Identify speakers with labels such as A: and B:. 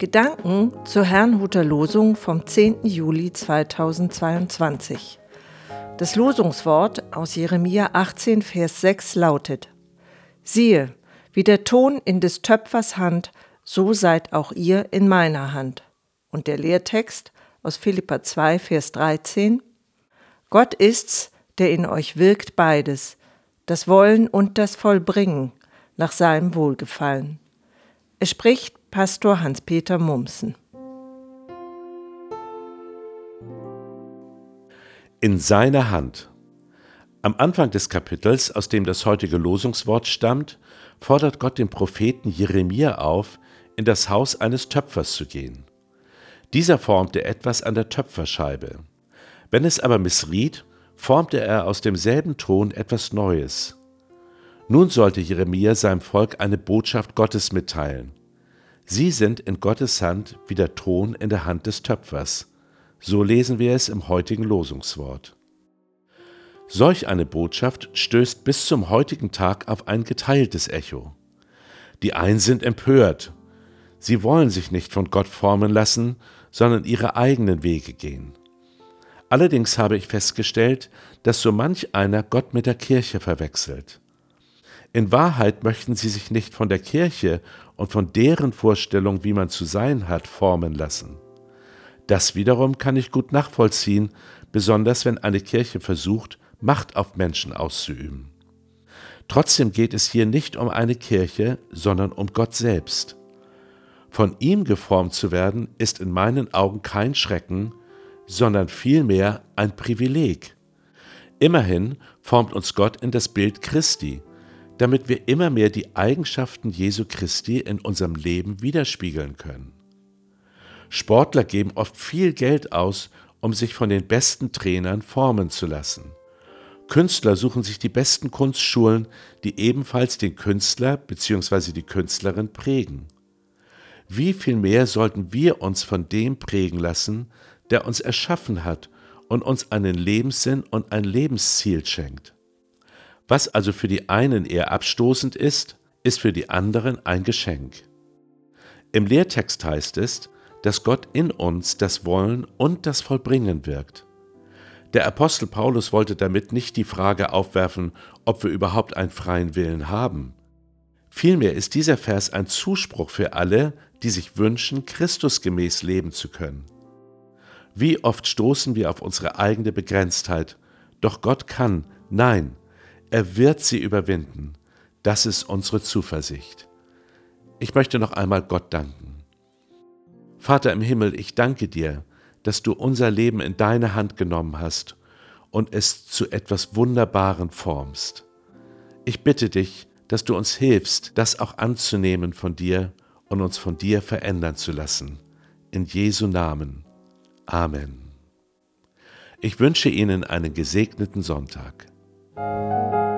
A: Gedanken zur Herrnhuter Losung vom 10. Juli 2022. Das Losungswort aus Jeremia 18, Vers 6 lautet: Siehe, wie der Ton in des Töpfers Hand, so seid auch ihr in meiner Hand. Und der Lehrtext aus Philippa 2, Vers 13: Gott ist's, der in euch wirkt beides, das Wollen und das Vollbringen nach seinem Wohlgefallen. Es spricht Pastor Hans-Peter Mumsen.
B: In seiner Hand. Am Anfang des Kapitels, aus dem das heutige Losungswort stammt, fordert Gott den Propheten Jeremia auf, in das Haus eines Töpfers zu gehen. Dieser formte etwas an der Töpferscheibe. Wenn es aber missriet, formte er aus demselben Ton etwas Neues. Nun sollte Jeremia seinem Volk eine Botschaft Gottes mitteilen. Sie sind in Gottes Hand wie der Ton in der Hand des Töpfers. So lesen wir es im heutigen Losungswort. Solch eine Botschaft stößt bis zum heutigen Tag auf ein geteiltes Echo. Die einen sind empört. Sie wollen sich nicht von Gott formen lassen, sondern ihre eigenen Wege gehen. Allerdings habe ich festgestellt, dass so manch einer Gott mit der Kirche verwechselt. In Wahrheit möchten sie sich nicht von der Kirche und von deren Vorstellung, wie man zu sein hat, formen lassen. Das wiederum kann ich gut nachvollziehen, besonders wenn eine Kirche versucht, Macht auf Menschen auszuüben. Trotzdem geht es hier nicht um eine Kirche, sondern um Gott selbst. Von ihm geformt zu werden, ist in meinen Augen kein Schrecken, sondern vielmehr ein Privileg. Immerhin formt uns Gott in das Bild Christi, damit wir immer mehr die Eigenschaften Jesu Christi in unserem Leben widerspiegeln können. Sportler geben oft viel Geld aus, um sich von den besten Trainern formen zu lassen. Künstler suchen sich die besten Kunstschulen, die ebenfalls den Künstler bzw. die Künstlerin prägen. Wie viel mehr sollten wir uns von dem prägen lassen, der uns erschaffen hat und uns einen Lebenssinn und ein Lebensziel schenkt. Was also für die einen eher abstoßend ist, ist für die anderen ein Geschenk. Im Lehrtext heißt es, dass Gott in uns das Wollen und das Vollbringen wirkt. Der Apostel Paulus wollte damit nicht die Frage aufwerfen, ob wir überhaupt einen freien Willen haben. Vielmehr ist dieser Vers ein Zuspruch für alle, die sich wünschen, Christusgemäß leben zu können. Wie oft stoßen wir auf unsere eigene Begrenztheit, doch Gott kann, nein, er wird sie überwinden. Das ist unsere Zuversicht. Ich möchte noch einmal Gott danken. Vater im Himmel, ich danke dir, dass du unser Leben in deine Hand genommen hast und es zu etwas Wunderbaren formst. Ich bitte dich, dass du uns hilfst, das auch anzunehmen von dir und uns von dir verändern zu lassen. In Jesu Namen. Amen. Ich wünsche Ihnen einen gesegneten Sonntag. Música